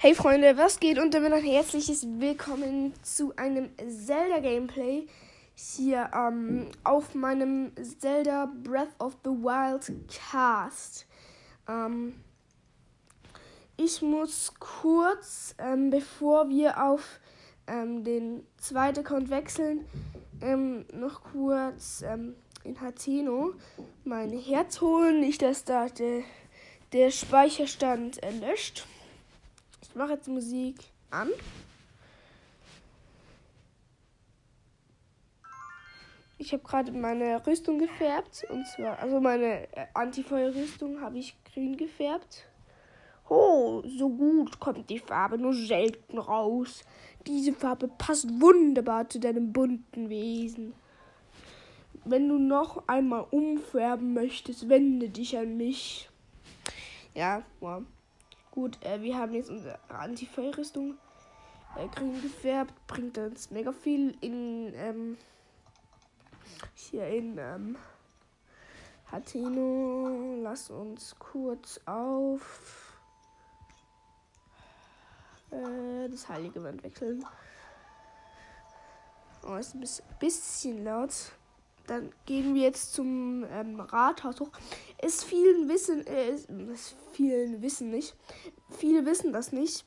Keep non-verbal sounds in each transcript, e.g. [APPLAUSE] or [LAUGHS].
Hey Freunde, was geht? Und damit ein herzliches Willkommen zu einem Zelda-Gameplay hier ähm, auf meinem Zelda Breath of the Wild Cast. Ähm, ich muss kurz, ähm, bevor wir auf ähm, den zweiten Account wechseln, ähm, noch kurz ähm, in Hateno mein Herz holen. Nicht, dass da der, der Speicherstand löscht. Mache jetzt Musik an. Ich habe gerade meine Rüstung gefärbt. Und zwar, also meine äh, Antifeuerrüstung habe ich grün gefärbt. Oh, so gut kommt die Farbe nur selten raus. Diese Farbe passt wunderbar zu deinem bunten Wesen. Wenn du noch einmal umfärben möchtest, wende dich an mich. Ja, wow. Gut, äh, wir haben jetzt unsere Antifeuerrüstung äh, grün gefärbt. Bringt uns mega viel in ähm, hier in ähm, Hateno. Lass uns kurz auf äh, das heilige Wand wechseln. Oh, ist ein bisschen laut. Dann gehen wir jetzt zum ähm, Rathaus hoch. Es vielen wissen, äh, es vielen wissen nicht, viele wissen das nicht,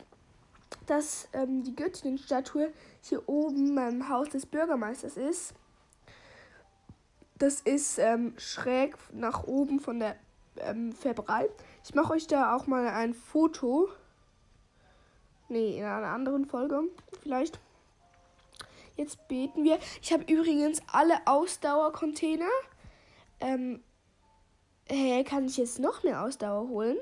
dass ähm, die Göttinnenstatue hier oben beim Haus des Bürgermeisters ist. Das ist ähm, schräg nach oben von der ähm, Färberei. Ich mache euch da auch mal ein Foto. Nee, in einer anderen Folge vielleicht. Jetzt beten wir. Ich habe übrigens alle Ausdauercontainer. Ähm, hä, kann ich jetzt noch mehr Ausdauer holen?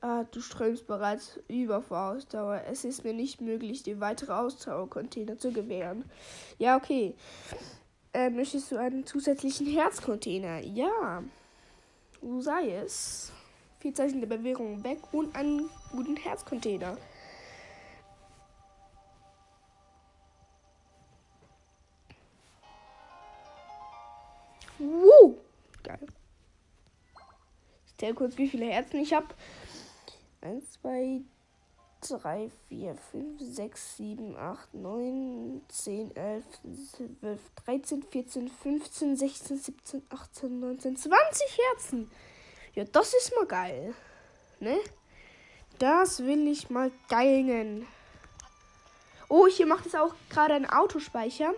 Ah, du strömst bereits über vor Ausdauer. Es ist mir nicht möglich, dir weitere Ausdauercontainer zu gewähren. Ja, okay. Äh, möchtest du einen zusätzlichen Herzcontainer? Ja. So sei es. Vier Zeichen der Bewährung weg und einen guten Herzcontainer. Woo! Geil. Ich zähle kurz, wie viele Herzen ich habe. 1, 2, 3, 4, 5, 6, 7, 8, 9, 10, 11, 12, 13, 14, 15, 16, 17, 18, 19, 20 Herzen. Ja, das ist mal geil. Ne? Das will ich mal geilen. Oh, hier macht es auch gerade ein Autospeicher.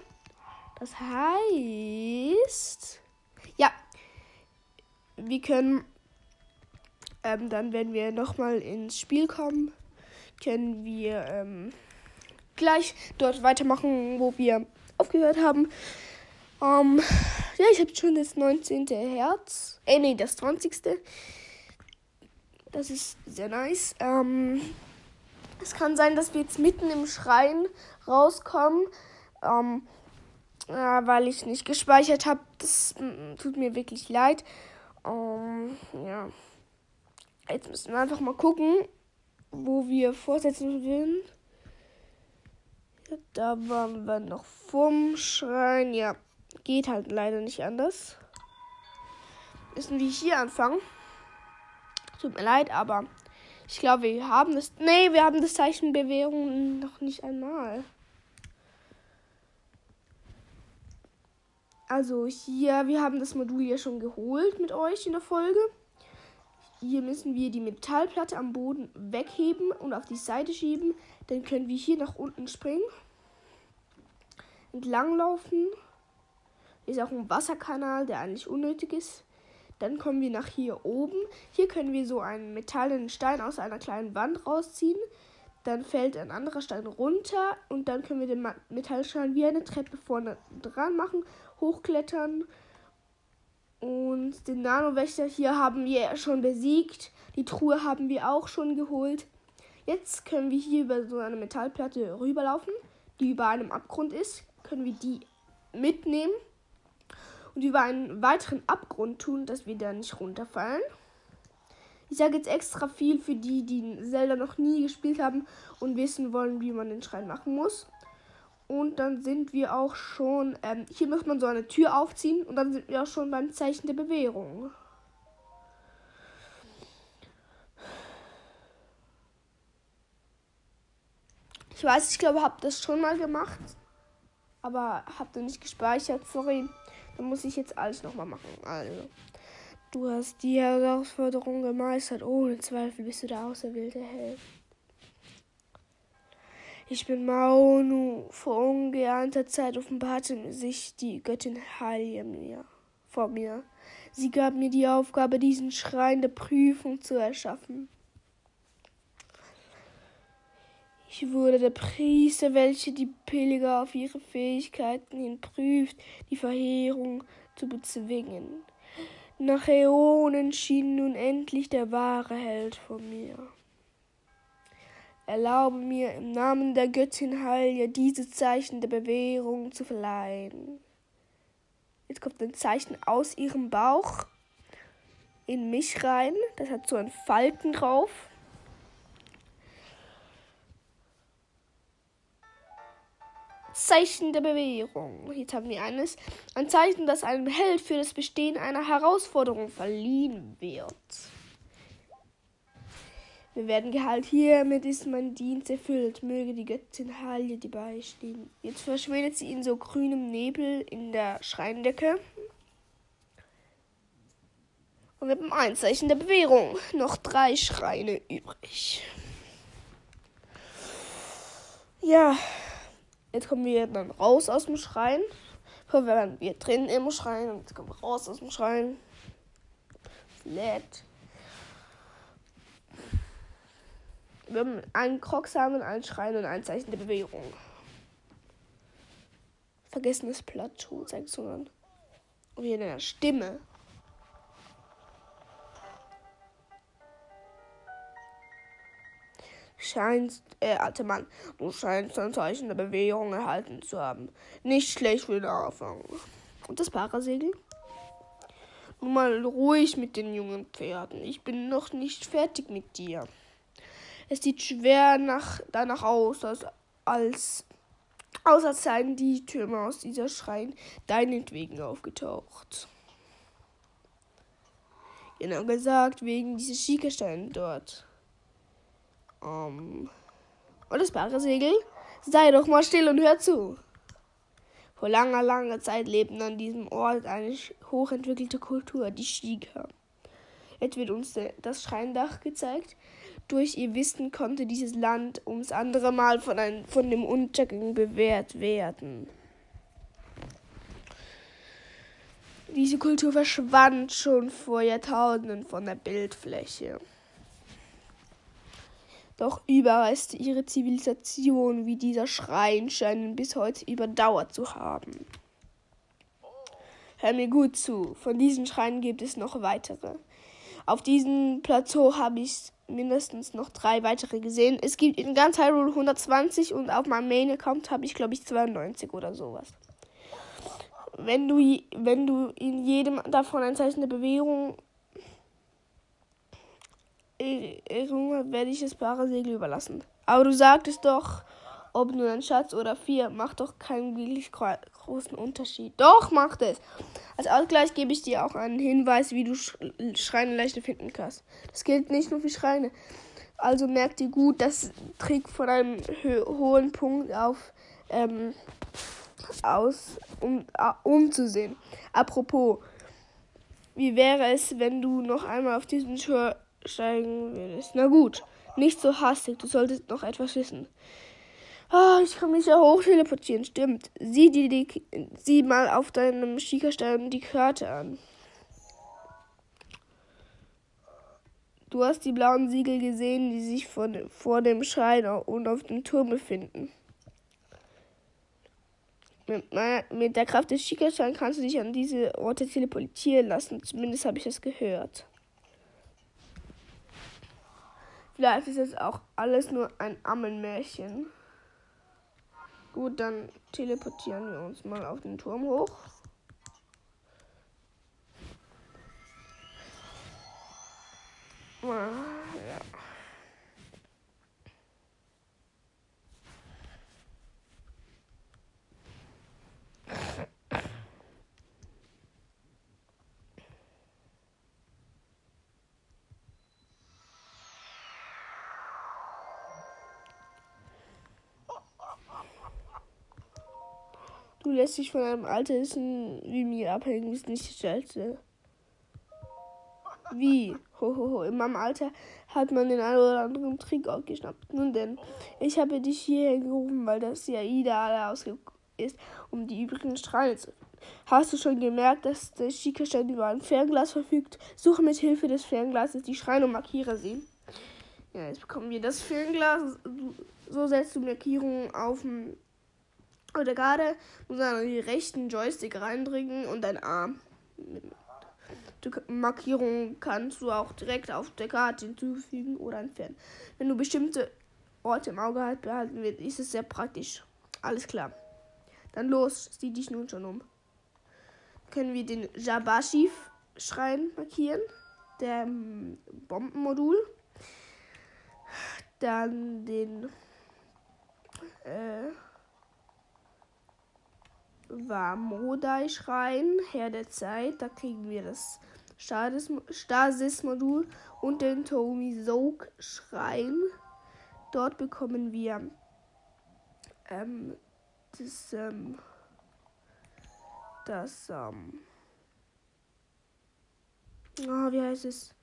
Das heißt, ja, wir können ähm, dann, wenn wir nochmal ins Spiel kommen, können wir ähm, gleich dort weitermachen, wo wir aufgehört haben. Ähm, ja, ich habe schon das 19. Herz. Äh, nee, das 20. Das ist sehr nice. Ähm, es kann sein, dass wir jetzt mitten im Schrein rauskommen. Ähm, ja, weil ich nicht gespeichert habe. Das mm, tut mir wirklich leid. Ähm, ja. Jetzt müssen wir einfach mal gucken, wo wir fortsetzen. Ja, da waren wir noch vorm Schrein. Ja, geht halt leider nicht anders. Müssen wir hier anfangen. Tut mir leid, aber ich glaube, wir haben das. Nee, wir haben das Zeichen Bewährung noch nicht einmal. Also hier, wir haben das Modul ja schon geholt mit euch in der Folge. Hier müssen wir die Metallplatte am Boden wegheben und auf die Seite schieben. Dann können wir hier nach unten springen. Entlanglaufen. Ist auch ein Wasserkanal, der eigentlich unnötig ist. Dann kommen wir nach hier oben. Hier können wir so einen metallenen Stein aus einer kleinen Wand rausziehen. Dann fällt ein anderer Stein runter und dann können wir den Metallstein wie eine Treppe vorne dran machen, hochklettern und den Nano-Wächter hier haben wir schon besiegt. Die Truhe haben wir auch schon geholt. Jetzt können wir hier über so eine Metallplatte rüberlaufen, die über einem Abgrund ist. Können wir die mitnehmen und über einen weiteren Abgrund tun, dass wir da nicht runterfallen. Ich sage jetzt extra viel für die, die Zelda noch nie gespielt haben und wissen wollen, wie man den Schrein machen muss. Und dann sind wir auch schon. Ähm, hier muss man so eine Tür aufziehen. Und dann sind wir auch schon beim Zeichen der Bewährung. Ich weiß, ich glaube, habt das schon mal gemacht. Aber habt ihr nicht gespeichert, sorry. Dann muss ich jetzt alles nochmal machen. Also. Du hast die Herausforderung gemeistert. Ohne Zweifel bist du der auserwählte Held. Ich bin Maunu. Vor ungeahnter Zeit offenbarte sich die Göttin Halie mir, vor mir. Sie gab mir die Aufgabe, diesen Schrein der Prüfung zu erschaffen. Ich wurde der Priester, welcher die Pilger auf ihre Fähigkeiten hin prüft, die Verheerung zu bezwingen. Nach Äonen schien nun endlich der wahre Held vor mir. Erlaube mir im Namen der Göttin Halja diese Zeichen der Bewährung zu verleihen. Jetzt kommt ein Zeichen aus ihrem Bauch in mich rein. Das hat so einen Falten drauf. Zeichen der Bewährung. Jetzt haben wir eines. Ein Zeichen, das einem Held für das Bestehen einer Herausforderung verliehen wird. Wir werden geheilt. Hiermit ist mein Dienst erfüllt. Möge die Göttin Halje dir beistehen. Jetzt verschwindet sie in so grünem Nebel in der Schreindecke. Und wir haben ein Zeichen der Bewährung. Noch drei Schreine übrig. Ja. Jetzt kommen wir dann raus aus dem Schrein. Vorher waren wir drin im Schrein und jetzt kommen wir raus aus dem Schrein. Flat. Wir haben einen Krogsamen, einen Schrein und ein Zeichen der Bewegung. Vergessenes Plateau zeigt so an. Wie in der Stimme. scheinst, äh, alter Mann, du scheinst ein Zeichen der Bewegung erhalten zu haben. Nicht schlecht für den Anfang. Und das Parasegel? Nun mal ruhig mit den jungen Pferden. Ich bin noch nicht fertig mit dir. Es sieht schwer nach, danach aus, als, als außer seien die Türme aus dieser Schrein deinetwegen aufgetaucht. Genau gesagt, wegen dieser Schiekersteine dort. Um, und das Parasegel? Sei doch mal still und hör zu. Vor langer, langer Zeit lebten an diesem Ort eine hochentwickelte Kultur, die Shiga. Jetzt wird uns das Schreindach gezeigt. Durch ihr Wissen konnte dieses Land ums andere Mal von, ein, von dem Untergang bewährt werden. Diese Kultur verschwand schon vor Jahrtausenden von der Bildfläche. Doch Überreste ihrer Zivilisation wie dieser Schrein scheinen bis heute überdauert zu haben. Hör mir gut zu, von diesen Schreinen gibt es noch weitere. Auf diesem Plateau habe ich mindestens noch drei weitere gesehen. Es gibt in ganz Hyrule 120 und auf meinem Main Account habe ich glaube ich 92 oder sowas. Wenn du, wenn du in jedem davon ein Zeichen der Bewegung werde ich das Parasegel überlassen. Aber du sagtest doch, ob nur ein Schatz oder vier, macht doch keinen wirklich großen Unterschied. Doch, macht es. Als Ausgleich gebe ich dir auch einen Hinweis, wie du Schreine leichter finden kannst. Das gilt nicht nur für Schreine. Also merkt dir gut, das Trick von einem hohen Punkt auf ähm, aus, um umzusehen. Apropos, wie wäre es, wenn du noch einmal auf diesen Schur steigen würdest. Na gut, nicht so hastig, du solltest noch etwas wissen. Oh, ich kann mich ja hoch teleportieren, stimmt. Sieh dir die, sieh mal auf deinem Schiekerstein die Karte an. Du hast die blauen Siegel gesehen, die sich von, vor dem Schrein und auf dem Turm befinden. Mit, mit der Kraft des Schiekersteins kannst du dich an diese Orte teleportieren lassen. Zumindest habe ich das gehört. Vielleicht ist es auch alles nur ein Ammenmärchen. Gut, dann teleportieren wir uns mal auf den Turm hoch. Ah, ja. Du lässt dich von einem Altersen wie mir abhängen, ist nicht scheiße. Wie? Hohoho, in meinem Alter hat man den einen oder anderen Trick aufgeschnappt. Nun denn, ich habe dich hierher gerufen, weil das ja ideal ist, um die übrigen Strahlen zu. Hast du schon gemerkt, dass der Schickerstein über ein Fernglas verfügt? Suche mit Hilfe des Fernglases die Schreine und markiere sie. Ja, jetzt bekommen wir das Fernglas. So setzt du Markierungen auf oder gerade muss man die rechten Joystick reindrücken und dein Arm. Die Markierungen kannst du auch direkt auf der Karte hinzufügen oder entfernen. Wenn du bestimmte Orte im Auge halt behalten willst, ist es sehr praktisch. Alles klar. Dann los, sieh dich nun schon um. Können wir den Jabashi-Schrein markieren. Der ähm, Bombenmodul. Dann den äh, Wamodai-Schrein, Herr der Zeit. Da kriegen wir das Stasis-Modul und den Tomi-Soak-Schrein. Dort bekommen wir ähm, das, ähm, das, ähm, oh, wie heißt es?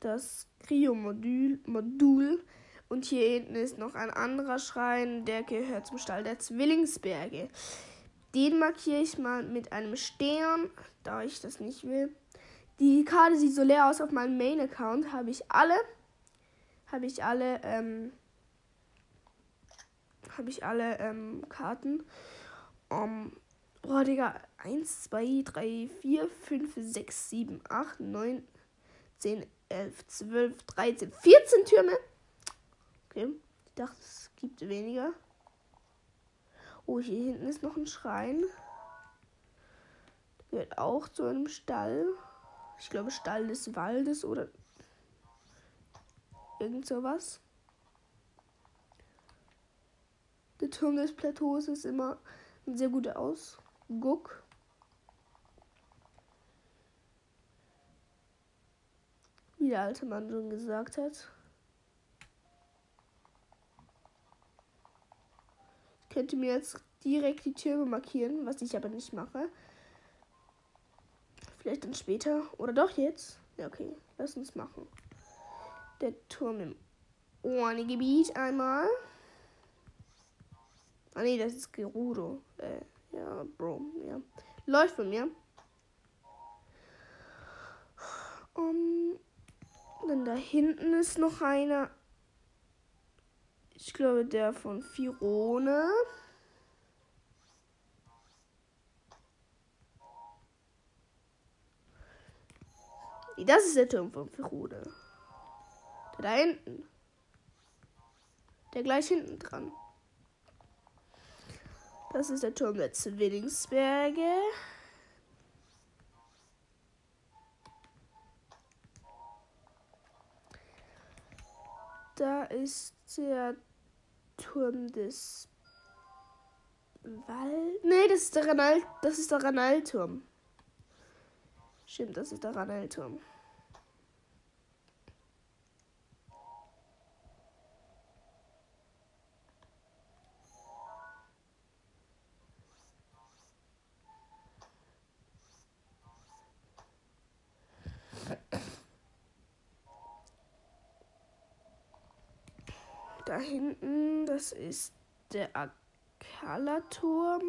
Das Cryo-Modul. Modul. Und hier hinten ist noch ein anderer Schrein, der gehört zum Stall der Zwillingsberge. Den markiere ich mal mit einem Stern, da ich das nicht will. Die Karte sieht so leer aus auf meinem Main-Account. Habe ich alle. Habe ich alle. Ähm, habe ich alle ähm, Karten. Um, boah, Digga. 1, 2, 3, 4, 5, 6, 7, 8, 9, 10, 11, 12, 13, 14 Türme. Okay. Ich dachte, es gibt weniger. Oh, hier hinten ist noch ein Schrein. Der gehört auch zu einem Stall. Ich glaube, Stall des Waldes oder irgend sowas. Der Turm des Plateaus ist immer ein sehr guter Ausguck. Wie der alte Mann schon gesagt hat. Könnte mir jetzt direkt die Türme markieren, was ich aber nicht mache. Vielleicht dann später. Oder doch jetzt. Ja, okay. Lass uns machen. Der Turm im Ohne-Gebiet einmal. Ah nee, das ist Gerudo. Äh, ja, Bro. Ja. Läuft von mir. Um, dann da hinten ist noch einer. Ich glaube, der von Firone. Das ist der Turm von Firone. Der da hinten. Der gleich hinten dran. Das ist der Turm der Zwillingsberge. Da ist der Turm des Wald. Nee, das ist der Ranal das ist der Ranalturm. Stimmt, das ist der Ranalturm. Da hinten, das ist der Akala-Turm.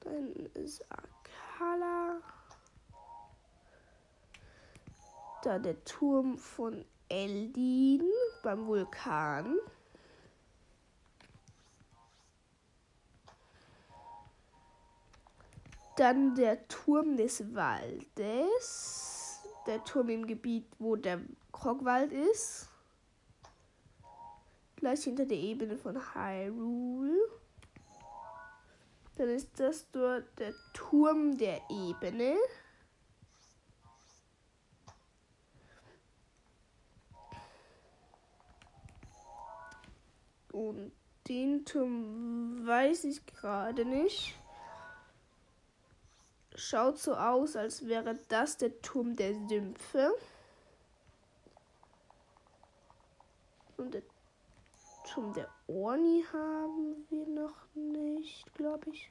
Da hinten ist Akala. Da der Turm von Eldin beim Vulkan. Dann der Turm des Waldes. Der Turm im Gebiet, wo der Krogwald ist gleich hinter der Ebene von Hyrule. Dann ist das dort der Turm der Ebene. Und den Turm weiß ich gerade nicht. Schaut so aus, als wäre das der Turm der Sümpfe. Und der Turm der Orni haben wir noch nicht, glaube ich.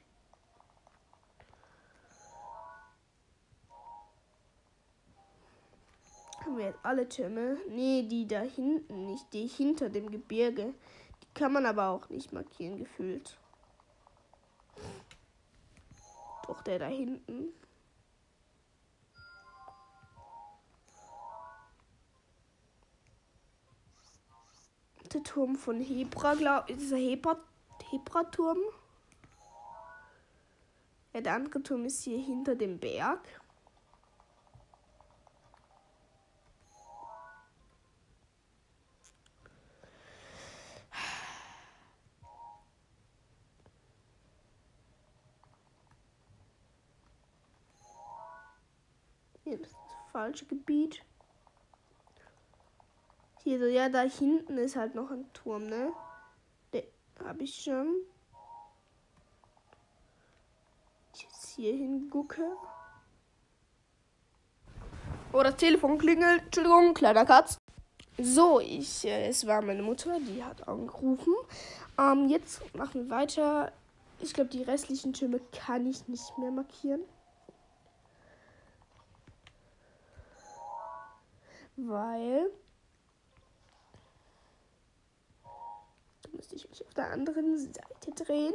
Haben wir jetzt alle Türme? Nee, die da hinten nicht. Die hinter dem Gebirge. Die kann man aber auch nicht markieren, gefühlt. Doch der da hinten. Der Turm von Hebra, glaube ich, dieser Hebra, Hebra-Turm. Ja, der andere Turm ist hier hinter dem Berg. Hier falsche Gebiet. Hier so, ja, da hinten ist halt noch ein Turm, ne? Den habe ich schon. Ich jetzt hier hingucke. Oh, das Telefon klingelt. Entschuldigung, kleiner Katz. So, ich, äh, es war meine Mutter, die hat angerufen. Ähm, jetzt machen wir weiter. Ich glaube, die restlichen Türme kann ich nicht mehr markieren. Weil müsste ich mich auf der anderen Seite drehen.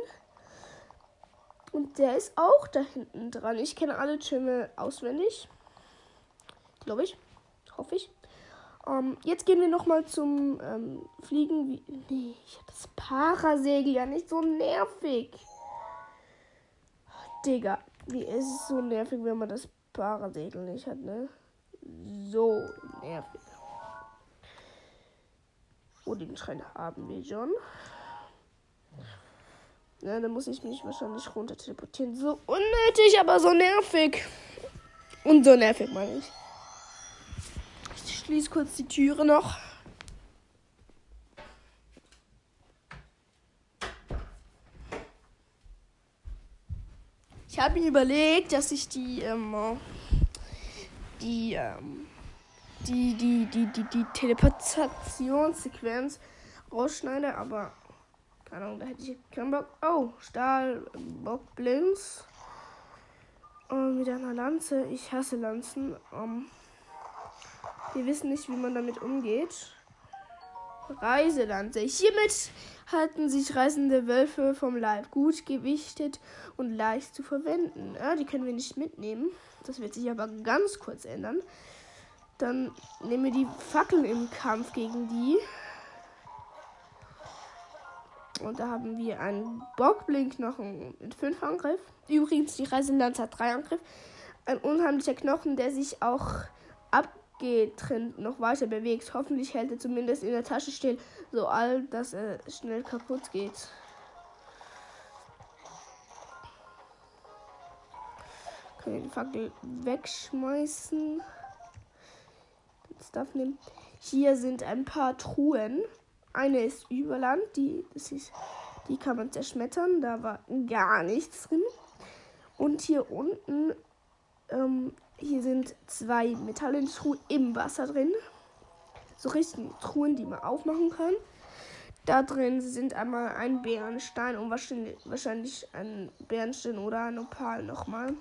Und der ist auch da hinten dran. Ich kenne alle Türme auswendig. Glaube ich. Hoffe ich. Um, ähm, jetzt gehen wir nochmal zum ähm, Fliegen. Wie, nee, ich habe das Parasegel ja nicht so nervig. Digga, wie ist es so nervig, wenn man das Parasegel nicht hat, ne? So nervig. Oh, den Schrein haben wir schon. Ja, dann muss ich mich wahrscheinlich runter teleportieren. So unnötig, aber so nervig. Und so nervig, meine ich. Ich schließe kurz die Türe noch. Ich habe mir überlegt, dass ich die, ähm, die, ähm, die, die, die, die, die Teleportationssequenz rausschneide, aber keine Ahnung, da hätte ich keinen Bock. Oh, Stahl, Bock, Blinks. Und mit einer Lanze. Ich hasse Lanzen. Um, wir wissen nicht, wie man damit umgeht. Reiselanze. Hiermit halten sich reißende Wölfe vom Leib gut gewichtet und leicht zu verwenden. Ja, die können wir nicht mitnehmen. Das wird sich aber ganz kurz ändern. Dann nehmen wir die Fackeln im Kampf gegen die. Und da haben wir einen Bockblink noch mit 5 Angriff. Übrigens, die Reiselanze hat 3 Angriff. Ein unheimlicher Knochen, der sich auch abgetrennt noch weiter bewegt. Hoffentlich hält er zumindest in der Tasche still, so alt, dass er schnell kaputt geht. Können wir die Fackel wegschmeißen. Stuff nehmen. Hier sind ein paar Truhen. Eine ist Überland, die, das ist, die kann man zerschmettern. Da war gar nichts drin. Und hier unten, ähm, hier sind zwei Metallentruhen im Wasser drin. So richtige Truhen, die man aufmachen kann. Da drin sind einmal ein Bärenstein und wahrscheinlich, wahrscheinlich ein Bärenstein oder ein Opal nochmal.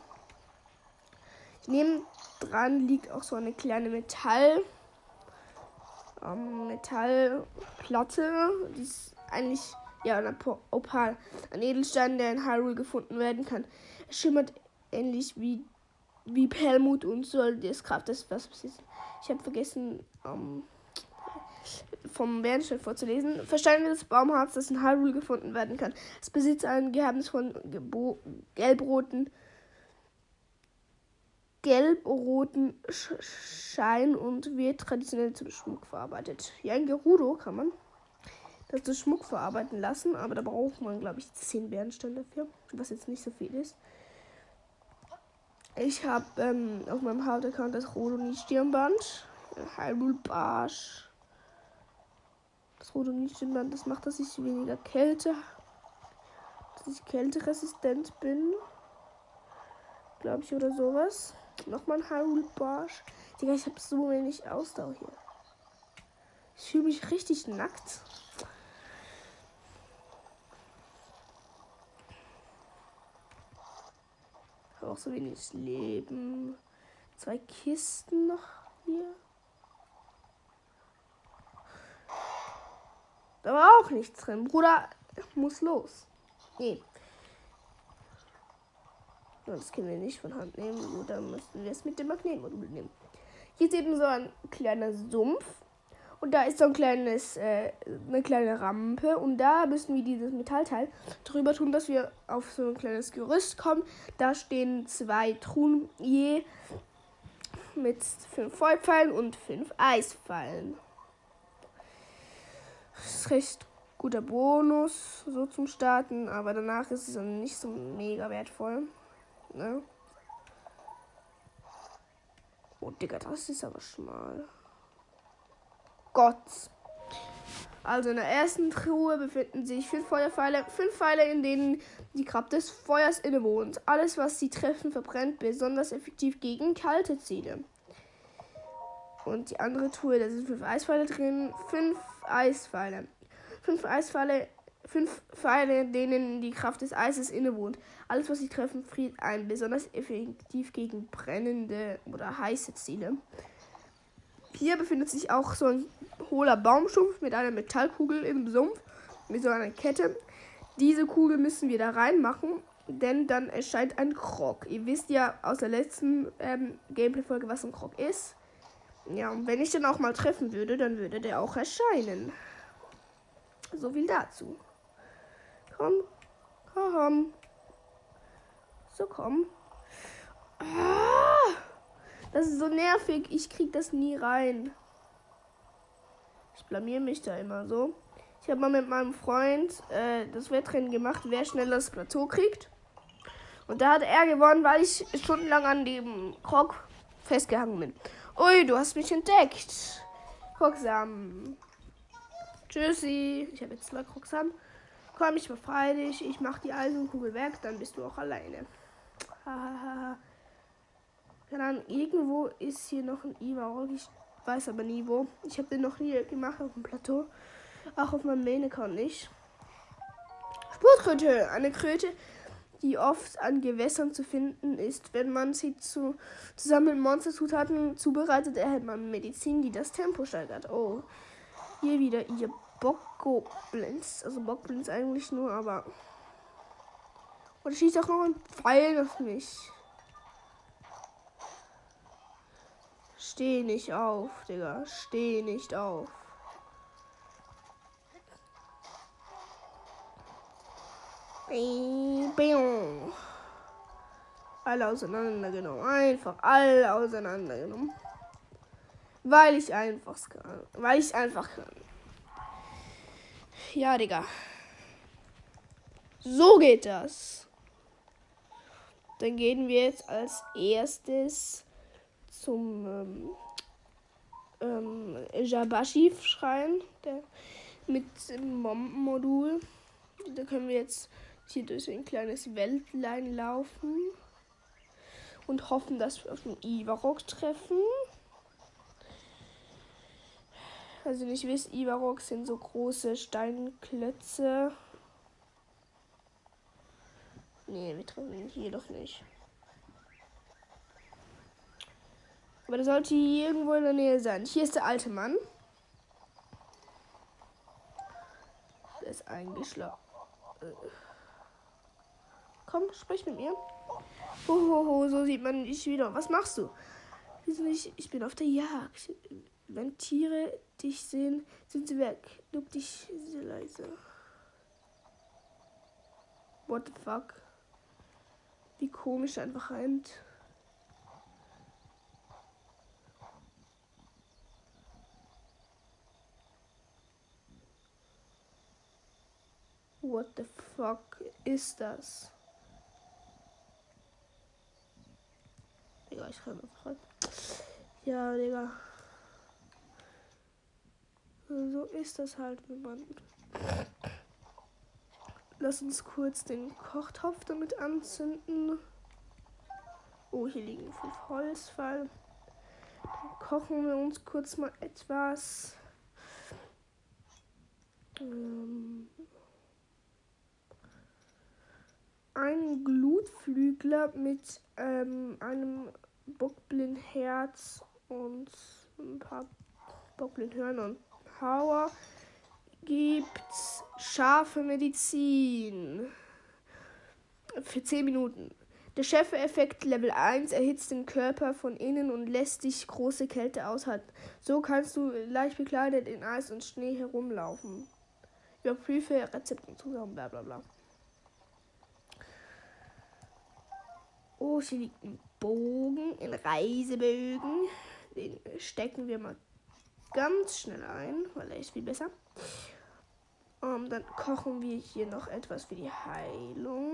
Neben dran liegt auch so eine kleine Metall ähm, Metallplatte. Die ist eigentlich ja ein Opal, ein Edelstein, der in Hyrule gefunden werden kann. Es schimmert ähnlich wie wie Perlmut und soll das Kraft des was Ich habe vergessen ähm, vom Bernstein vorzulesen. Versteinertes Baumharz, das in Hyrule gefunden werden kann. Es besitzt ein geheimnisvollen gelbroten gelb-roten Schein und wird traditionell zum Schmuck verarbeitet. Ja, ein Gerudo kann man das zu Schmuck verarbeiten lassen, aber da braucht man, glaube ich, 10 Bernsteine dafür, was jetzt nicht so viel ist. Ich habe ähm, auf meinem Hauptaccount das Rodoni-Stirnband, Hyrule Barsch. Das Rodoni-Stirnband, das macht, dass ich weniger Kälte, dass ich kälteresistent bin, glaube ich, oder sowas. Nochmal ein Harul Barsch. Digga, ich habe so wenig Ausdauer hier. Ich fühle mich richtig nackt. Habe auch so wenig Leben. Zwei Kisten noch hier. Da war auch nichts drin. Bruder, muss los. Nee. Das können wir nicht von Hand nehmen. Gut, dann müssten wir es mit dem Magnetmodul nehmen. Hier ist eben so ein kleiner Sumpf. Und da ist so ein kleines, äh, eine kleine Rampe. Und da müssen wir dieses Metallteil drüber tun, dass wir auf so ein kleines Gerüst kommen. Da stehen zwei Truhen je mit fünf Feuerpfeilen und fünf Eispfeilen. Das ist recht guter Bonus, so zum Starten, aber danach ist es dann nicht so mega wertvoll. Ne? Oh, Digga, das ist aber schmal. Gott. Also in der ersten Truhe befinden sich fünf Feuerpfeile, fünf Pfeile, in denen die Kraft des Feuers innewohnt. Alles, was sie treffen, verbrennt besonders effektiv gegen kalte Ziele. Und die andere Truhe, da sind fünf Eispfeile drin, fünf Eispfeile. Fünf Eispfeile, fünf Pfeile, denen die Kraft des Eises innewohnt. Alles, was sie treffen, friert ein, besonders effektiv gegen brennende oder heiße Ziele. Hier befindet sich auch so ein hohler Baumstumpf mit einer Metallkugel im Sumpf, mit so einer Kette. Diese Kugel müssen wir da reinmachen, denn dann erscheint ein Krog. Ihr wisst ja aus der letzten ähm, Gameplay-Folge, was ein Krog ist. Ja, und wenn ich den auch mal treffen würde, dann würde der auch erscheinen. So viel dazu. Komm, komm. So, komm. Ah! Das ist so nervig. Ich krieg das nie rein. Ich blamier mich da immer so. Ich habe mal mit meinem Freund äh, das Wettrennen gemacht, wer schneller das Plateau kriegt. Und da hat er gewonnen, weil ich stundenlang an dem Krog festgehangen bin. Ui, du hast mich entdeckt. Krogsam. Tschüssi. Ich habe jetzt zwei Krogsam. Komm, ich befreie dich. Ich mach die Eisenkugel weg, dann bist du auch alleine. Hahaha. Irgendwo ist hier noch ein Ivarok. Ich weiß aber nie wo. Ich habe den noch nie gemacht auf dem Plateau. Auch auf meinem Main-Account nicht. Spurkröte. Eine Kröte, die oft an Gewässern zu finden ist. Wenn man sie zu, zusammen mit Monsterzutaten zubereitet, erhält man Medizin, die das Tempo steigert. Oh, hier wieder ihr Bockgoblins. Also Bockgoblins eigentlich nur, aber... Und schießt auch noch ein Pfeil auf mich. Steh nicht auf, Digga. Steh nicht auf. Alle auseinandergenommen. Einfach alle auseinandergenommen. Weil ich einfach kann. Weil ich einfach kann. Ja, Digga. So geht das. Dann gehen wir jetzt als erstes zum ähm, ähm, Jabashi-Schrein mit dem Bombenmodul. Da können wir jetzt hier durch ein kleines Weltlein laufen und hoffen, dass wir auf den Ivarok treffen. Also nicht wisst, Ivarok sind so große Steinklötze. Nee, wir treffen ihn hier doch nicht. Aber der sollte hier irgendwo in der Nähe sein. Hier ist der alte Mann. Der ist eingeschlafen. Komm, sprich mit mir. Hohoho, so sieht man dich wieder. Was machst du? Ich bin auf der Jagd. Wenn Tiere dich sehen, sind sie weg. Duck dich sehr leise. What the fuck? Wie komisch einfach rennt. What the fuck ist das? Digga, ich schreibe einfach Ja, Digga. So ist das halt, wenn man. Lass uns kurz den Kochtopf damit anzünden. Oh, hier liegen fünf Holzfall. Dann kochen wir uns kurz mal etwas. Ähm, ein Glut Flügler mit ähm, einem Bockblindherz und ein paar Bockblindhörner und Power gibt's scharfe Medizin für 10 Minuten. Der Chef-Effekt Level 1 erhitzt den Körper von innen und lässt dich große Kälte aushalten. So kannst du leicht bekleidet in Eis und Schnee herumlaufen. Überprüfe Rezepte zusammen, bla bla bla. Oh, hier liegt ein Bogen, ein Reisebögen. Den stecken wir mal ganz schnell ein, weil er ist viel besser. Um, dann kochen wir hier noch etwas für die Heilung.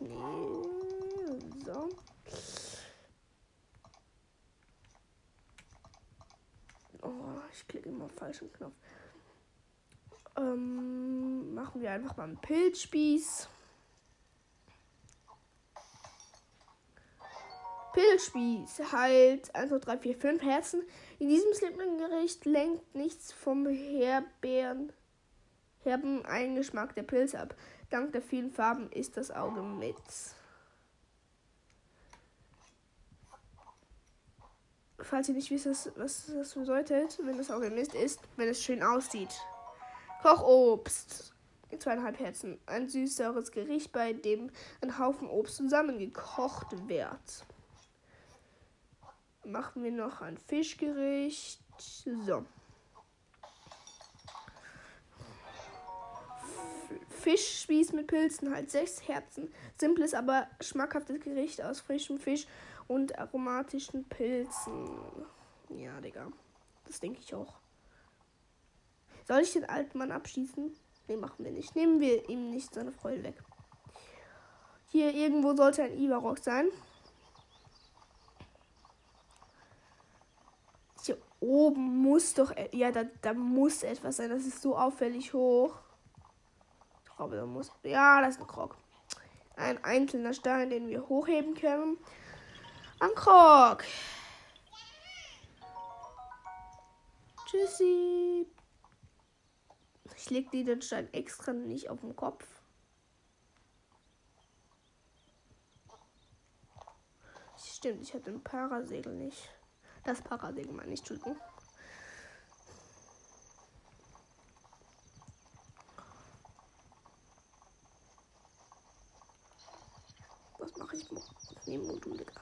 Nee. So. Oh, ich klicke immer auf falschen Knopf. Ähm, machen wir einfach mal einen Pilzspieß. Pilzspieß 1, 2, 3, 4, 5 Herzen. In diesem Slipman-Gericht lenkt nichts vom Herbeeren, herben Eingeschmack der Pilze ab. Dank der vielen Farben ist das Auge mit. Falls ihr nicht wisst, was das bedeutet, wenn das Auge Mist ist, wenn es schön aussieht. Kochobst. Zweieinhalb Herzen. Ein süßeres Gericht, bei dem ein Haufen Obst zusammengekocht wird machen wir noch ein Fischgericht. So. Fischspieß mit Pilzen, halt sechs Herzen. Simples, aber schmackhaftes Gericht aus frischem Fisch und aromatischen Pilzen. Ja, Digga. Das denke ich auch. Soll ich den alten Mann abschießen? Ne, machen wir nicht. Nehmen wir ihm nicht seine Freude weg. Hier irgendwo sollte ein Ivarok sein. Oben muss doch. E- ja, da, da muss etwas sein. Das ist so auffällig hoch. Ich glaube, da muss. Ja, das ist ein Krog. Ein einzelner Stein, den wir hochheben können. Ein Krog. Tschüssi. Ich leg dir den Stein extra nicht auf den Kopf. Stimmt, ich hatte ein Parasegel nicht. Das Parasegel meine ich. Was mache ich? Neben Modul, Digga.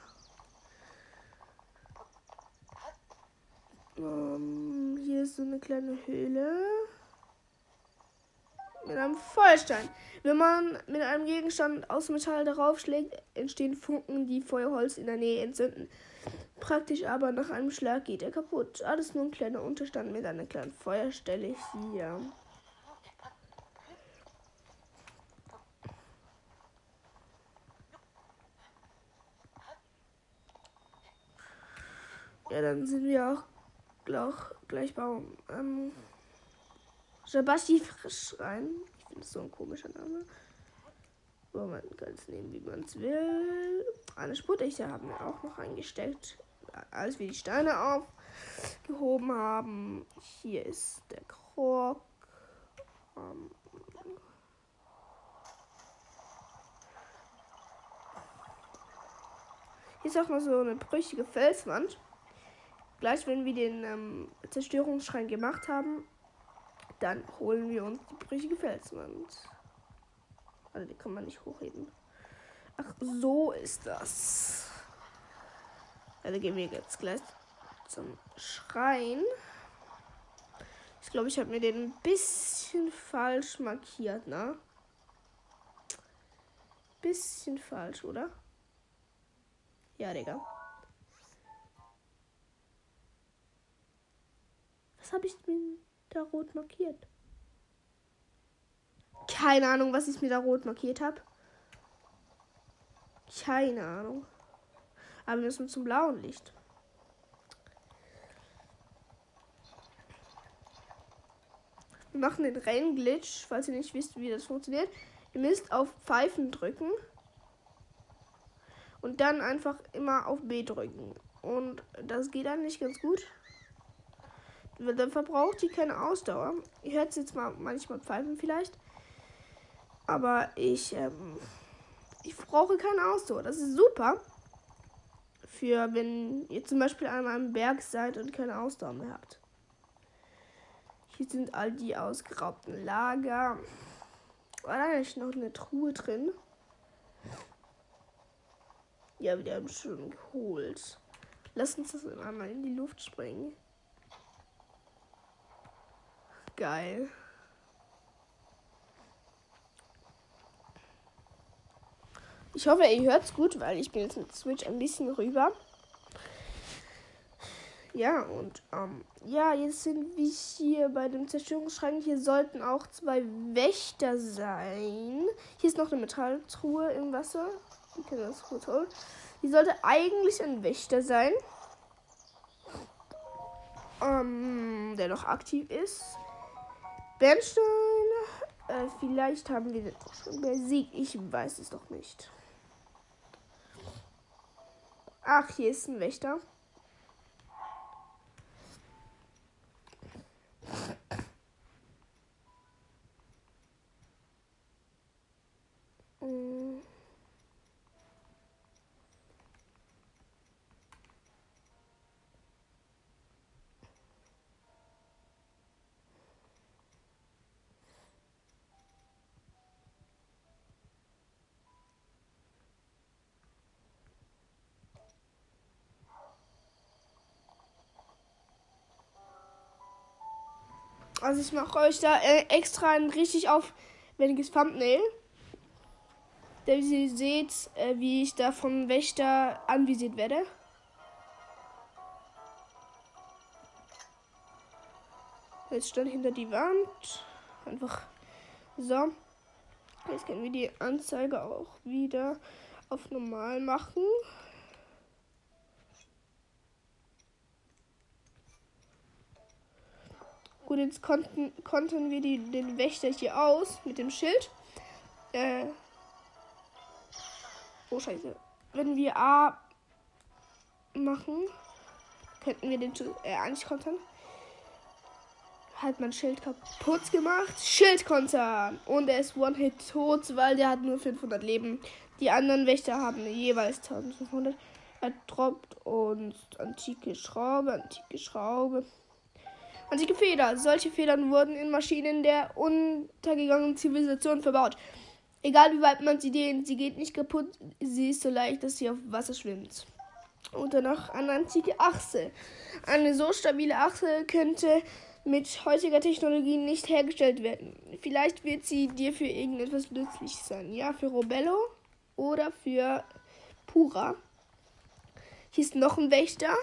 Um, hier ist so eine kleine Höhle. Mit einem Feuerstein. Wenn man mit einem Gegenstand aus Metall darauf schlägt, entstehen Funken, die Feuerholz in der Nähe entzünden. Praktisch aber nach einem Schlag geht er kaputt. Alles nur ein kleiner Unterstand mit einer kleinen Feuerstelle hier. Ja, dann sind wir auch gleich, gleich bei ähm, Shabasti rein. Ich finde es so ein komischer Name. Aber man kann es nehmen, wie man es will. Eine Spurechte haben wir auch noch eingesteckt als wir die Steine aufgehoben haben. Hier ist der Krog. Ähm hier ist auch noch so eine brüchige Felswand. Gleich, wenn wir den ähm, Zerstörungsschrein gemacht haben, dann holen wir uns die brüchige Felswand. Also die kann man nicht hochheben. Ach, so ist das. Also gehen wir jetzt gleich zum Schrein. Ich glaube, ich habe mir den ein bisschen falsch markiert, ne? Bisschen falsch, oder? Ja, Digga. Was habe ich mir da rot markiert? Keine Ahnung, was ich mir da rot markiert habe. Keine Ahnung. Aber wir müssen zum blauen Licht. Wir machen den Rennglitch, falls ihr nicht wisst, wie das funktioniert. Ihr müsst auf Pfeifen drücken. Und dann einfach immer auf B drücken. Und das geht dann nicht ganz gut. Dann verbraucht ihr keine Ausdauer. Ihr hört jetzt mal manchmal Pfeifen vielleicht. Aber ich ähm, Ich brauche keine Ausdauer. Das ist super. Für wenn ihr zum Beispiel einmal am Berg seid und keine Ausdauer mehr habt. Hier sind all die ausgeraubten Lager. War da nicht noch eine Truhe drin? Ja, wir haben schon geholt. Lass uns das einmal in die Luft springen. Geil. Ich hoffe, ihr hört's gut, weil ich bin jetzt mit Switch ein bisschen rüber. Ja, und ähm, ja, jetzt sind wir hier bei dem Zerstörungsschrank. Hier sollten auch zwei Wächter sein. Hier ist noch eine Metalltruhe im Wasser. Ich kann das gut holen. Hier sollte eigentlich ein Wächter sein. Ähm, der noch aktiv ist. Bernstein. Äh, vielleicht haben wir den auch schon besiegt. Ich weiß es doch nicht. Ach, hier ist ein Wächter. Also ich mache euch da äh, extra ein richtig aufwendiges Thumbnail. Denn ihr seht, äh, wie ich da vom Wächter anvisiert werde. Jetzt stand hinter die Wand. Einfach so. Jetzt können wir die Anzeige auch wieder auf normal machen. Jetzt konnten, konnten wir die, den Wächter hier aus mit dem Schild. Äh. Oh, scheiße. Wenn wir A machen, könnten wir den äh, eigentlich kontern. Hat mein Schild kaputt gemacht. Schild kontern. Und er ist One-Hit tot, weil der hat nur 500 Leben. Die anderen Wächter haben jeweils 1500. Er droppt und antike Schraube, antike Schraube. Antike Feder. Solche Federn wurden in Maschinen der untergegangenen Zivilisation verbaut. Egal wie weit man sie dehnt, sie geht nicht kaputt. Sie ist so leicht, dass sie auf Wasser schwimmt. Und dann noch eine antike Achse. Eine so stabile Achse könnte mit heutiger Technologie nicht hergestellt werden. Vielleicht wird sie dir für irgendetwas nützlich sein. Ja, für Robello oder für Pura. Hier ist noch ein Wächter.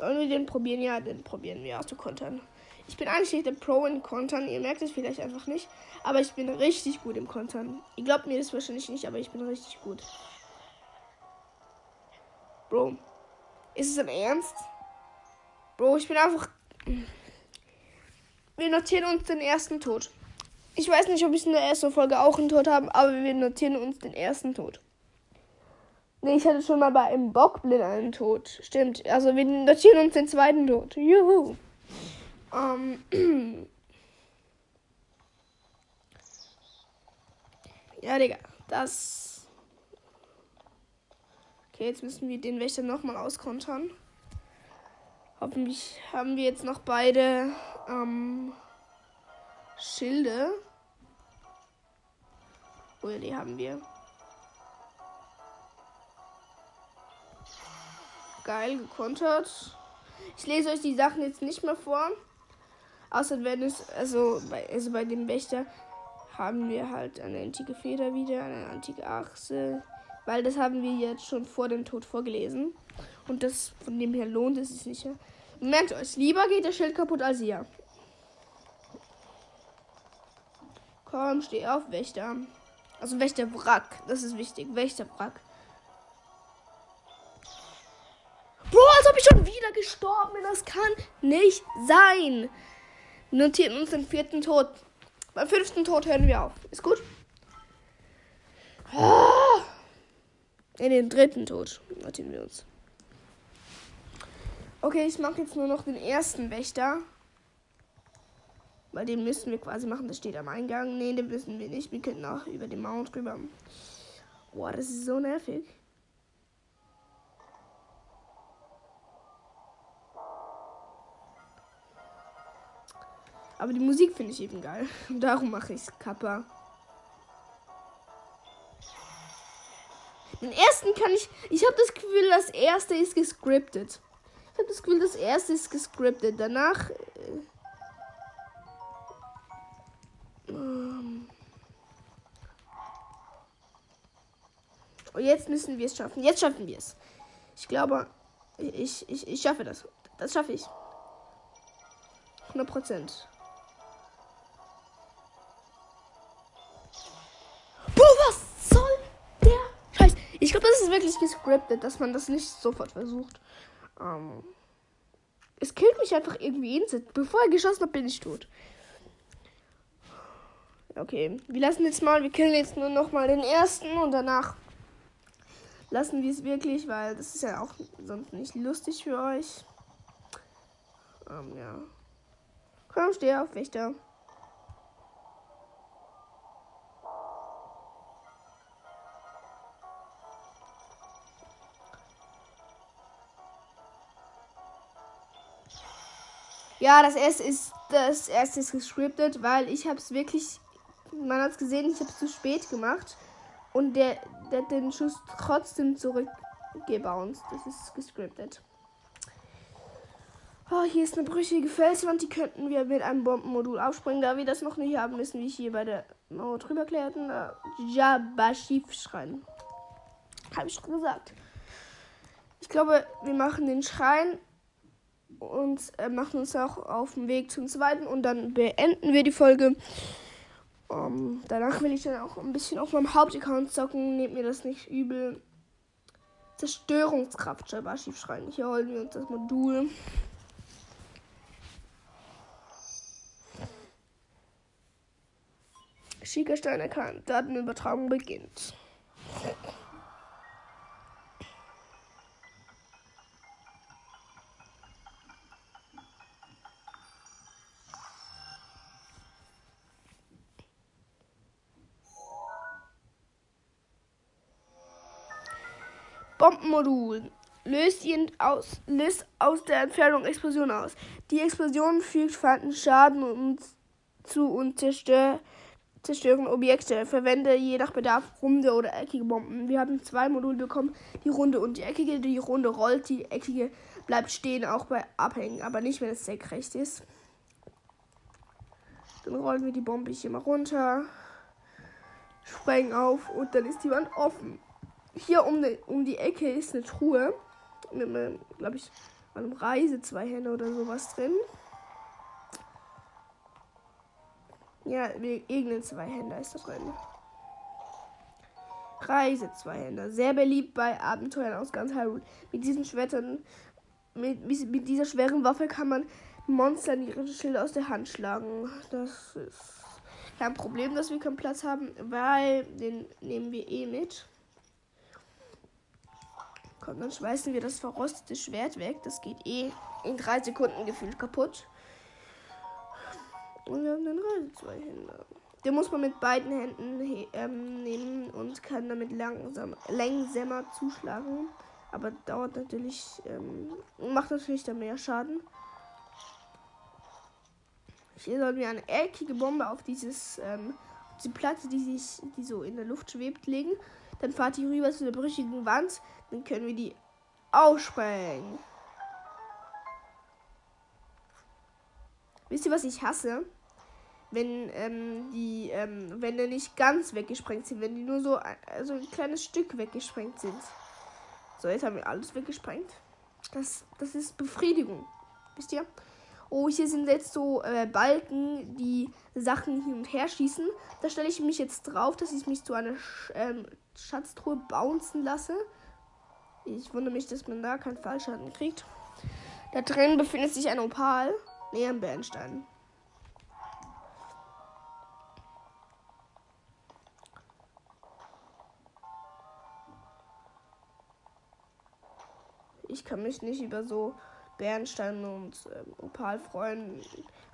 Sollen wir den probieren? Ja, den probieren wir auszukontern. Ich bin eigentlich nicht der Pro in Kontern. Ihr merkt es vielleicht einfach nicht. Aber ich bin richtig gut im Kontern. Ihr glaubt mir das wahrscheinlich nicht, aber ich bin richtig gut. Bro. Ist es im Ernst? Bro, ich bin einfach. Wir notieren uns den ersten Tod. Ich weiß nicht, ob ich in der ersten Folge auch einen Tod habe, aber wir notieren uns den ersten Tod. Nee, ich hatte schon mal bei einem Bockblind einen Tod. Stimmt. Also wir notieren uns den zweiten Tod. Juhu. Ähm. [CLEARS THROAT] ja, Digga. Das. Okay, jetzt müssen wir den Wächter nochmal auskontern. Hoffentlich haben wir jetzt noch beide ähm, Schilde. Oh ja, die haben wir. Geil gekontert. Ich lese euch die Sachen jetzt nicht mehr vor. Außer wenn es, also bei, also bei dem Wächter haben wir halt eine antike Feder wieder, eine antike Achse. Weil das haben wir jetzt schon vor dem Tod vorgelesen. Und das von dem her lohnt es sich nicht. Merkt euch, lieber geht der Schild kaputt als ihr. Komm, steh auf, Wächter. Also Wächter Wrack, das ist wichtig. Wächter wieder gestorben. Das kann nicht sein. Notieren uns den vierten Tod. Beim fünften Tod hören wir auf. Ist gut? Ah. In den dritten Tod notieren wir uns. Okay, ich mache jetzt nur noch den ersten Wächter. Weil den müssen wir quasi machen. Das steht am Eingang. Ne, den müssen wir nicht. Wir können auch über den Mount rüber. Boah, das ist so nervig. Aber die Musik finde ich eben geil. [LAUGHS] Darum mache ich Kappa. Den ersten kann ich. Ich habe das Gefühl, das erste ist gescriptet. Ich habe das Gefühl, das erste ist gescriptet. Danach. Äh, ähm, oh, jetzt müssen wir es schaffen. Jetzt schaffen wir es. Ich glaube, ich, ich, ich schaffe das. Das schaffe ich. 100 Prozent. Ich glaube, das ist wirklich gescriptet, dass man das nicht sofort versucht. Ähm, es killt mich einfach irgendwie instant. Bevor er geschossen hat, bin ich tot. Okay, wir lassen jetzt mal, wir killen jetzt nur noch mal den ersten und danach lassen wir es wirklich, weil das ist ja auch sonst nicht lustig für euch. Ähm, ja. Komm, steh auf, Wächter. Ja, das erste ist das erste ist gescriptet, weil ich habe es wirklich, man hat es gesehen, ich habe es zu spät gemacht und der, der den Schuss trotzdem zurückgebounced. Das ist gescriptet. Oh, hier ist eine brüchige Felswand, die könnten wir mit einem Bombenmodul aufspringen. Da wir das noch nicht haben, müssen wir hier bei der Mauer drüber klärten. Äh, Jabashif schreien. Habe ich schon gesagt. Ich glaube, wir machen den Schrein und äh, machen uns auch auf den Weg zum zweiten und dann beenden wir die Folge. Um, ähm, danach will ich dann auch ein bisschen auf meinem Hauptaccount zocken. Nehmt mir das nicht übel. Zerstörungskraft, Schief schreien. Hier holen wir uns das Modul. Schickerstein erkannt. Datenübertragung beginnt. Bombenmodul. Löst ihn aus, löst aus der Entfernung Explosion aus. Die Explosion fügt Feinden Schaden und zu und zerstört zerstören Objekte. Verwende je nach Bedarf runde oder eckige Bomben. Wir haben zwei Module bekommen, die runde und die eckige. Die runde rollt, die eckige bleibt stehen, auch bei Abhängen, aber nicht, wenn es senkrecht ist. Dann rollen wir die Bombe hier mal runter, sprengen auf und dann ist die Wand offen hier um die, um die Ecke ist eine Truhe. Mit einem, glaube ich, einem Reise zwei Hände oder sowas drin. Ja, irgendein Zweihänder ist da drin. Reise Zweihänder. Sehr beliebt bei Abenteuern aus ganz Hyrule. Mit diesen Schwertern, mit, mit dieser schweren Waffe kann man Monstern ihre Schilde aus der Hand schlagen. Das ist kein Problem, dass wir keinen Platz haben, weil den nehmen wir eh mit. Komm, dann schmeißen wir das verrostete Schwert weg. Das geht eh in drei Sekunden gefühlt kaputt. Und wir haben dann Reisezweihänder. Den muss man mit beiden Händen ähm, nehmen und kann damit langsam, langsamer zuschlagen. Aber dauert natürlich, ähm, macht natürlich dann mehr Schaden. Hier sollen wir eine eckige Bombe auf dieses, ähm, die Platte, die sich, die so in der Luft schwebt, legen. Dann fahrt ihr rüber zu der brüchigen Wand. Dann können wir die aussprengen. Wisst ihr, was ich hasse? Wenn ähm, die, ähm, wenn die nicht ganz weggesprengt sind, wenn die nur so, also ein kleines Stück weggesprengt sind. So, jetzt haben wir alles weggesprengt. Das, das ist Befriedigung. Wisst ihr? Oh, hier sind jetzt so äh, Balken, die Sachen hin und her schießen. Da stelle ich mich jetzt drauf, dass ich mich zu einer Sch ähm, Schatztruhe bouncen lasse. Ich wundere mich, dass man da keinen Fallschaden kriegt. Da drin befindet sich ein Opal. Nee, ein Bernstein. Ich kann mich nicht über so Bernstein und ähm, Opal freuen.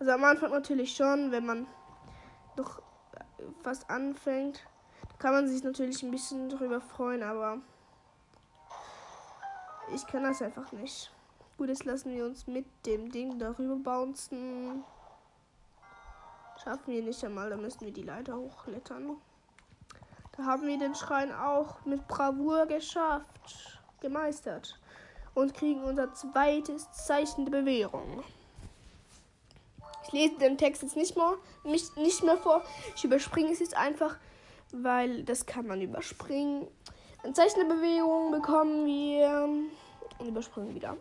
Also am Anfang natürlich schon, wenn man noch was anfängt, kann man sich natürlich ein bisschen darüber freuen, aber ich kann das einfach nicht. Gut, jetzt lassen wir uns mit dem Ding darüber bouncen. Schaffen wir nicht einmal, da müssen wir die Leiter hochklettern. Da haben wir den Schrein auch mit Bravour geschafft, gemeistert. Und kriegen unser zweites Zeichen der Bewährung. Ich lese den Text jetzt nicht mehr, nicht, nicht mehr vor. Ich überspringe es jetzt einfach, weil das kann man überspringen. Ein Zeichen der Bewährung bekommen wir und überspringen wieder.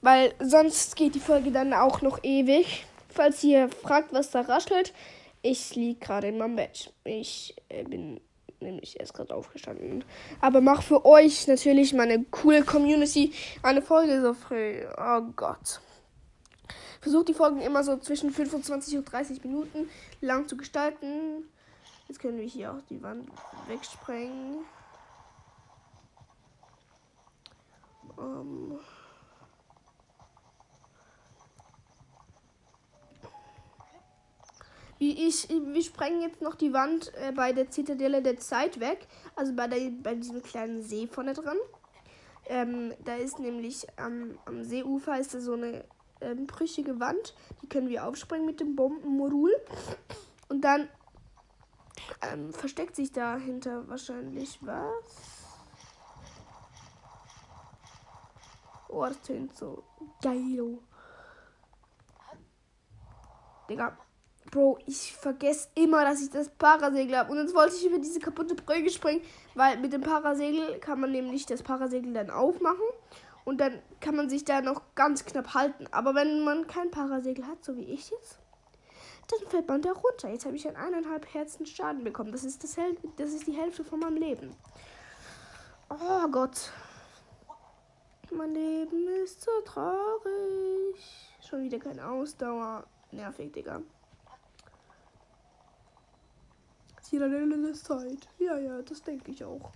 Weil sonst geht die Folge dann auch noch ewig. Falls ihr fragt, was da raschelt, ich liege gerade in meinem Bett. Ich äh, bin nämlich erst gerade aufgestanden. Aber mach für euch natürlich meine coole Community eine Folge so früh. Oh Gott versucht die Folgen immer so zwischen 25 und 30 Minuten lang zu gestalten. Jetzt können wir hier auch die Wand wegsprengen. Ähm Wie ich, wir sprengen jetzt noch die Wand äh, bei der Zitadelle der Zeit weg. Also bei, der, bei diesem kleinen See vorne dran. Ähm, da ist nämlich am, am Seeufer ist da so eine ähm, brüchige Wand. Die können wir aufsprengen mit dem Bombenmodul. Und dann ähm, versteckt sich dahinter wahrscheinlich was. Oh, das tönt so geil. Digga. Bro, ich vergesse immer, dass ich das Parasegel habe. Und jetzt wollte ich über diese kaputte Brücke springen, weil mit dem Parasegel kann man nämlich das Parasegel dann aufmachen. Und dann kann man sich da noch ganz knapp halten. Aber wenn man kein Parasegel hat, so wie ich jetzt, dann fällt man da runter. Jetzt habe ich an eineinhalb Herzen Schaden bekommen. Das ist, das, Hel das ist die Hälfte von meinem Leben. Oh Gott. Mein Leben ist so traurig. Schon wieder keine Ausdauer. Nervig, Digga. Jeder eine Zeit. Ja, ja, das denke ich auch.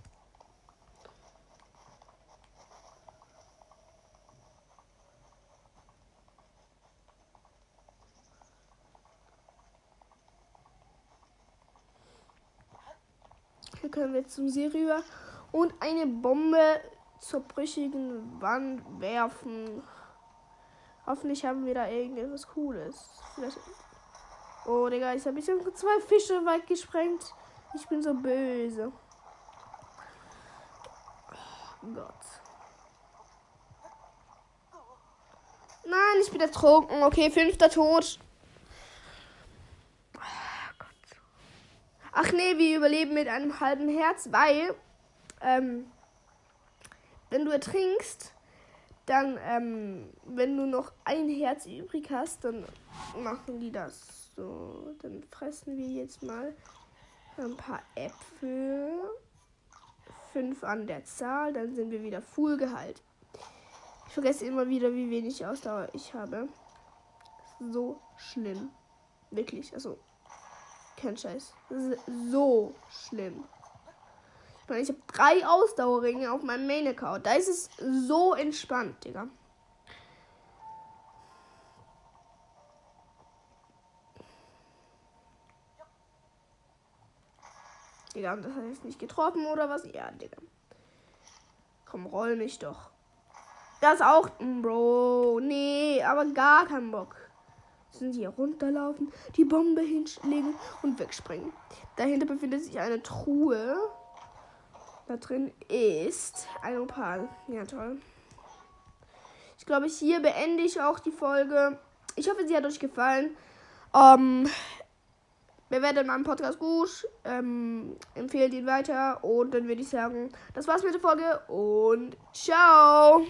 können wir zum See rüber und eine Bombe zur brüchigen Wand werfen. Hoffentlich haben wir da irgendetwas Cooles. Vielleicht oh, Digga, ich habe bisschen zwei Fische weit gesprengt. Ich bin so böse. Oh Gott. Nein, ich bin ertrunken. Okay, fünfter Tod. Ach nee, wir überleben mit einem halben Herz, weil ähm, wenn du ertrinkst, dann, ähm, wenn du noch ein Herz übrig hast, dann machen die das so. Dann fressen wir jetzt mal ein paar Äpfel. Fünf an der Zahl, dann sind wir wieder Full Gehalt. Ich vergesse immer wieder, wie wenig Ausdauer ich habe. So schlimm. Wirklich, also kein Scheiß. So schlimm. Ich habe drei Ausdauerringe auf meinem Main-Account. Da ist es so entspannt, Digga. Digga, das hat jetzt nicht getroffen oder was? Ja, Digga. Komm, roll mich doch. Das auch. Bro. Nee, aber gar keinen Bock sind hier runterlaufen, die Bombe hinlegen und wegspringen. Dahinter befindet sich eine Truhe. Da drin ist ein Opal. Ja, toll. Ich glaube, hier beende ich auch die Folge. Ich hoffe, sie hat euch gefallen. Ähm, bewertet meinen Podcast gut. Ähm, empfehlt ihn weiter. Und dann würde ich sagen, das war's mit der Folge. Und ciao.